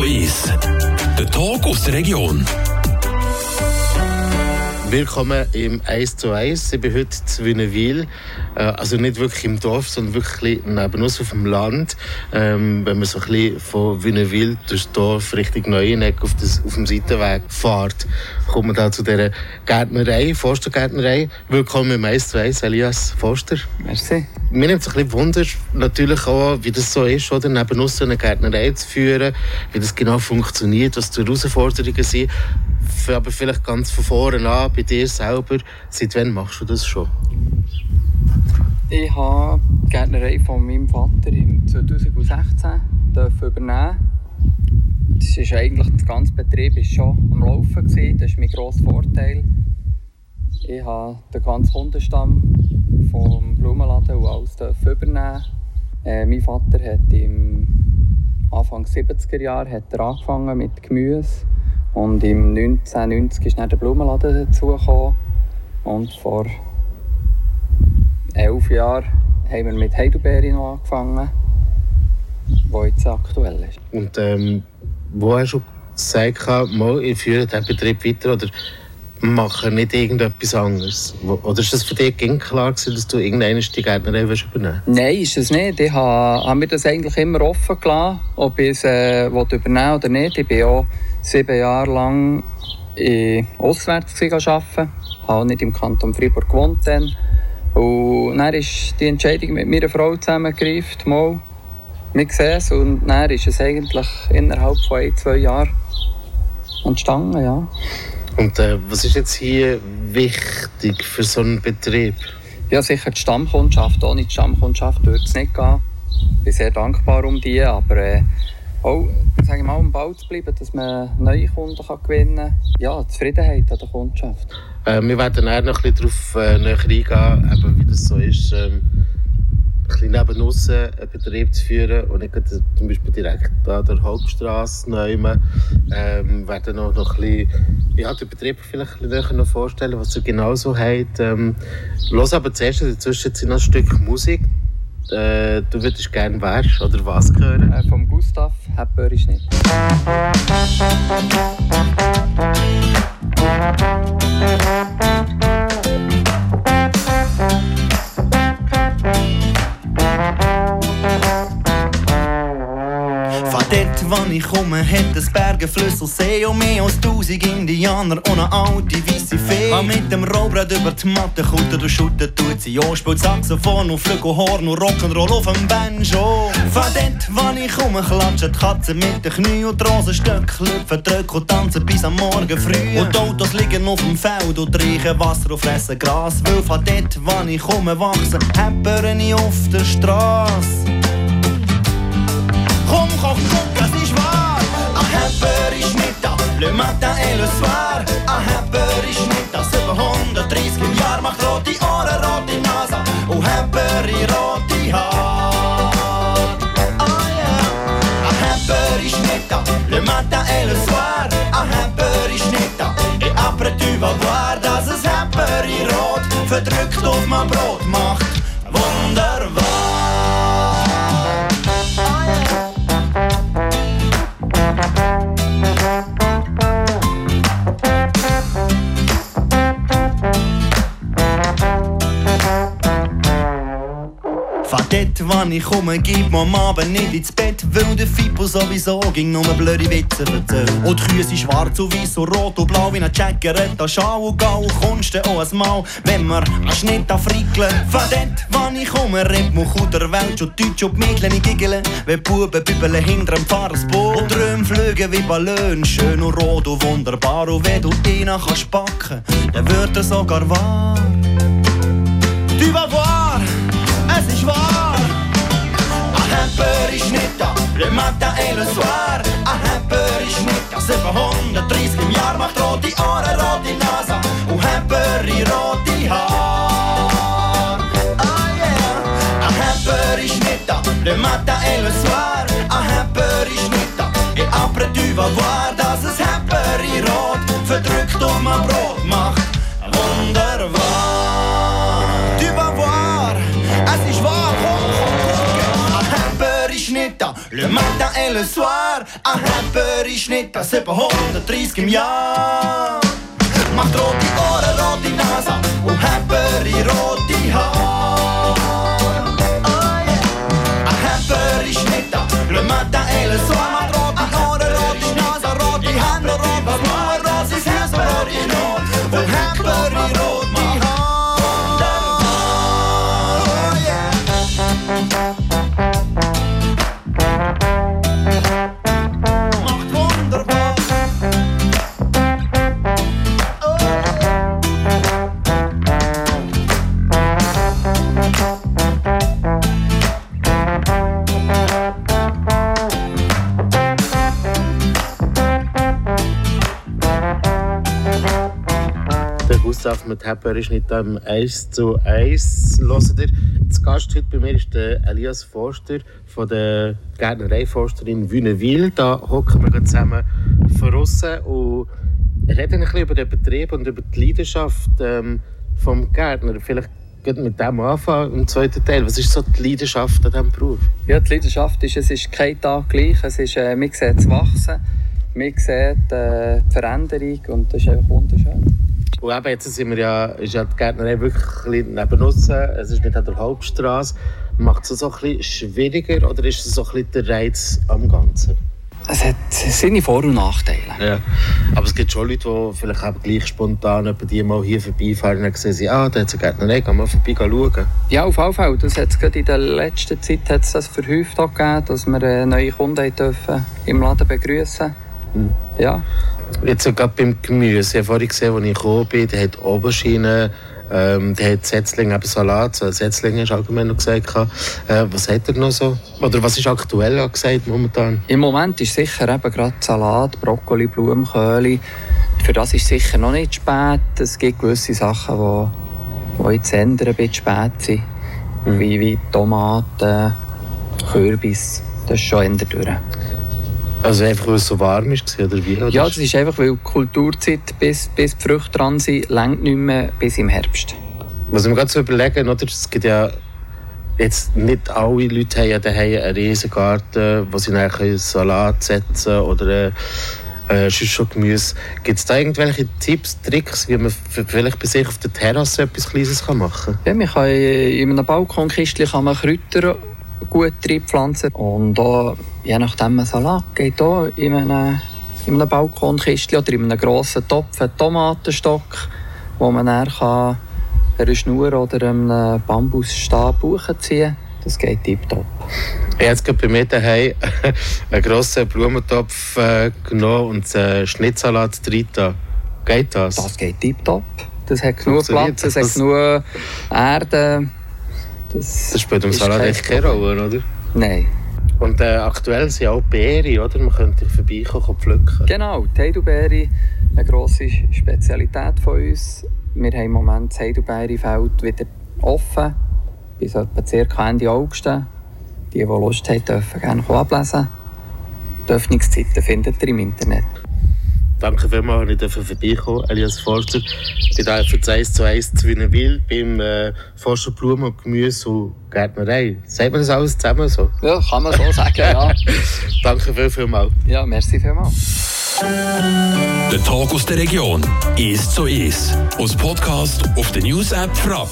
1. Der Talk aus der Region. Willkommen im 1 zu 1. Ich bin heute zu Wünnewil. Äh, also nicht wirklich im Dorf, sondern wirklich neben uns auf dem Land. Ähm, wenn man so ein bisschen von Wünnewil durchs Dorf Richtung Neueneck auf, das, auf dem Seitenweg fährt, kommt man da zu dieser Gärtnerei, Forstergärtnerei. Willkommen im 1 zu 1, Elias Forster. Merci. Mir nimmt es ein bisschen Wunder, natürlich auch, wie das so ist, oder, neben uns so eine Gärtnerei zu führen, wie das genau funktioniert, was die Herausforderungen sind aber vielleicht ganz von vorne an, bei dir selber. Seit wann machst du das schon? Ich habe die Gärtnerei von meinem Vater im 2016 übernehmen. Das ist eigentlich, der ganze Betrieb ist schon am Laufen. Gewesen. Das ist mein grosser Vorteil. Ich habe den ganzen Kundenstamm vom Blumenladen und alles übernehmen. Äh, mein Vater hat im Anfang 70er Jahre angefangen mit Gemüse und im 1990 ist dann der Blumenladen dazugekommen. Und vor elf Jahren haben wir mit Heidelbeere noch angefangen, wo jetzt aktuell ist. Und ähm, wo hast du gesagt, mal, ich führe diesen Betrieb weiter oder mache nicht irgendetwas anderes? Oder ist das für dich klar gewesen, dass du irgendeine die Gärtnerei übernehmen Nein, ist es nicht. Ich habe, habe mir das eigentlich immer offen gelassen, ob ich es äh, übernehmen oder nicht. Ich bin auch sieben Jahre lang in auswärts arbeiten. Ich habe nicht im Kanton Freiburg gewohnt. Dann. Und dann ist die Entscheidung mit meiner Frau zusammengegriffen, mal, wir sehen es. Und dann ist es eigentlich innerhalb von ein, zwei Jahren entstanden, ja. Und äh, was ist jetzt hier wichtig für so einen Betrieb? Ja, sicher die Stammkundschaft. Ohne die Stammkundschaft würde es nicht gehen. Ich bin sehr dankbar um die, aber äh, auch sage ich mal, am Ball zu bleiben, dass man neue Kunden kann gewinnen kann. Ja, Zufriedenheit an der Kundschaft. Äh, wir werden nachher noch ein bisschen darauf äh, näher eingehen, eben, wie das so ist, ähm, ein bisschen neben uns einen Betrieb zu führen und nicht zum Beispiel direkt an der Hauptstraße nehmen. Ähm, werden noch, noch ein bisschen, ja, den Betrieb vielleicht noch vorstellen, was ihr genau so habt. Ähm, los aber zuerst in der Zwischenzeit noch ein Stück Musik äh, du würdest gerne wer oder was hören? Äh, vom Gustav Hepper ist nicht. Dort, wo ich komme, hat es Berge, Flüsse See und mehr als tausend Indianer und eine alte weisse Fee. Was mit dem Rollbrett über die Matte kutten und schutten tut sie auch. Spielt Saxophon und Flügelhorn und Rock'n'Roll auf dem Banjo. Von dort, wo ich komme, klatschen die Katzen mit den Knie und die Rosenstöcke lüpfen, drücken und tanzen bis am Morgen früh. Und die Autos liegen auf dem Feld und riechen Wasser und fressen Gras. Weil von dort, wo ich komme, wachsen Häppern auf der Straße. Komm, komm, guck, le matin et le soir. Ein Hepper ist nicht da, 730 Jahre macht rote Ohren, rote Nase und Hepper in rote Haare. Oh yeah. Ein Hepper ist nicht da, le matin et le soir. Ein Hepper ist nicht da, et après tu vas voir, dass es Hepper in rot verdrückt auf mein Brot macht. Dort, wann ich komme, gibt mir am Abend nicht ins Bett, weil der Fippo sowieso ging nur blöde Witze erzählt. Und die Kühe sind schwarz und weiß und rot und blau wie ein Jackeretta, Schau und Gau, kommst du auch ein Mal, wenn wir einen Schnitt frickeln. Von dort, wann ich komme, rennt man gut der Welt schon Deutsch und Mädchen giggeln, wenn Buben bübeln hinter dem Fahrersboot. Und Träume fliegen wie Ballon, schön und rot und wunderbar. Und wenn du ihn kannst backen, dann wird er sogar wahr. Du vas ist wahr. Hamper ist nicht da, le matin et le soir. Ein Hamper ist nicht da, 730 im Jahr macht rote Ohren, rote Nase und Hamper in rote Haar. Ah yeah. Ein Hamper ist nicht da, le matin et le soir. Ein Hamper ist nicht da, et après tu vas voir, dass es Hamper in rot verdrückt um ein Brot le matin et le soir. Ein Happeri Schnitta, 730 im Jahr. Macht rote Ohren, rote Nase und Happeri rote Haar. Oh yeah. Ein Happeri Schnitta, le matin et le soir. Gustav mit Hepper ist nicht am 1 zu 1. Hört ihr? Zu Gast heute bei mir ist der Elias Forster von der Gärtnerei Forsterin Wünnewil. Da hocken wir zusammen draussen und reden ein bisschen über den Betrieb und über die Leidenschaft ähm, vom Gärtner. Vielleicht geht mit dem anfangen im zweiten Teil. Was ist so die Leidenschaft an diesem Beruf? Ja, die Leidenschaft ist, es ist kein Tag gleich. Es ist, äh, man sieht es wachsen, man sieht äh, die Veränderung und das ist einfach wunderschön. Und eben jetzt sind wir ja, ist ja die Gärtnerei wirklich ein bisschen neben uns. Es ist nicht an der Hauptstraße. Macht es so ein bisschen schwieriger oder ist es so ein bisschen der Reiz am Ganzen? Es hat seine Vor- und Nachteile. Ja. Aber es gibt schon Leute, die vielleicht eben gleich spontan die mal hier vorbeifahren und sehen ah, da hat es eine Gärtnerei, wir mal vorbei schauen. Ja, auf jeden Fall. Das hat's gerade in der letzten Zeit hat es das verhäuft gegeben, dass wir äh, neue Kunden dürfen im Laden begrüßen. Ja, Jetzt so gerade beim Gemüse. Ich habe vorhin gesehen, als ich gekommen bin, der hat Aubergine, ähm, der hat Setzlinge, eben Salat, so Setzlinge hast du allgemein noch gesagt. Äh, was hat er noch so? Oder was ist aktuell angesagt momentan? im Moment ist sicher eben gerade Salat, Brokkoli, Blumenkohl. Für das ist sicher noch nicht spät. Es gibt gewisse Sachen, die, die jetzt ändern, ein bisschen spät sind. Wie, wie Tomaten, Kürbis. Das ist schon ändert durch. Also einfach, weil es so warm war, oder wie? Oder? Ja, das ist einfach, weil die Kulturzeit, bis, bis die Früchte dran sind, längt nicht mehr bis im Herbst. Was wir gerade so überlegen, oder? Es gibt ja jetzt nicht alle Leute haben ja daheim einen riesen Garten, wo sie dann Salat setzen oder äh, äh, schon Gemüse. Gibt es da irgendwelche Tipps, Tricks, wie man vielleicht bei sich auf der Terrasse etwas Kleines kann machen Ja, man kann in einem Balkonkistchen kann man Kräuter gut reinpflanzen. Und auch, je nachdem ein Salat geht auch in einem, in einem Balkonkistchen oder in einem grossen Topf einen Tomatenstock, wo man dann kann einer Schnur oder einem Bambusstab hochziehen kann. Das geht tiptop. Ich habe jetzt bei mir daheim einen grossen Blumentopf äh, genommen und einen Schnittsalat drin. da. Geht das? Das geht tiptop. Das hat genug Platz, es hat genug Erde. Das, Das spielt im Salat echt keine Rolle, oder? Nein. Und äh, aktuell sind auch Beeren, oder? Man könnte vorbeikommen und pflücken. Genau, die Heidelbeere, eine grosse Spezialität von uns. Wir haben im Moment das Heidelbeerefeld wieder offen, bis etwa circa Ende August. Die, die Lust haben, dürfen gerne ablesen. Die Öffnungszeiten findet ihr im Internet. Danke vielmals, dass ich vorbeikommen Elias Forster. Ich bin hier für das 1 zu 1 zu Wienerwil beim äh, Forster Blumen und Gemüse und Gärtnerei. Sagt man das alles zusammen so? Ja, kann man so sagen, ja. Danke viel, vielmals. Ja, merci vielmals. Der Tag aus der Region. Ist so ist. Aus Podcast auf der News App Frapp.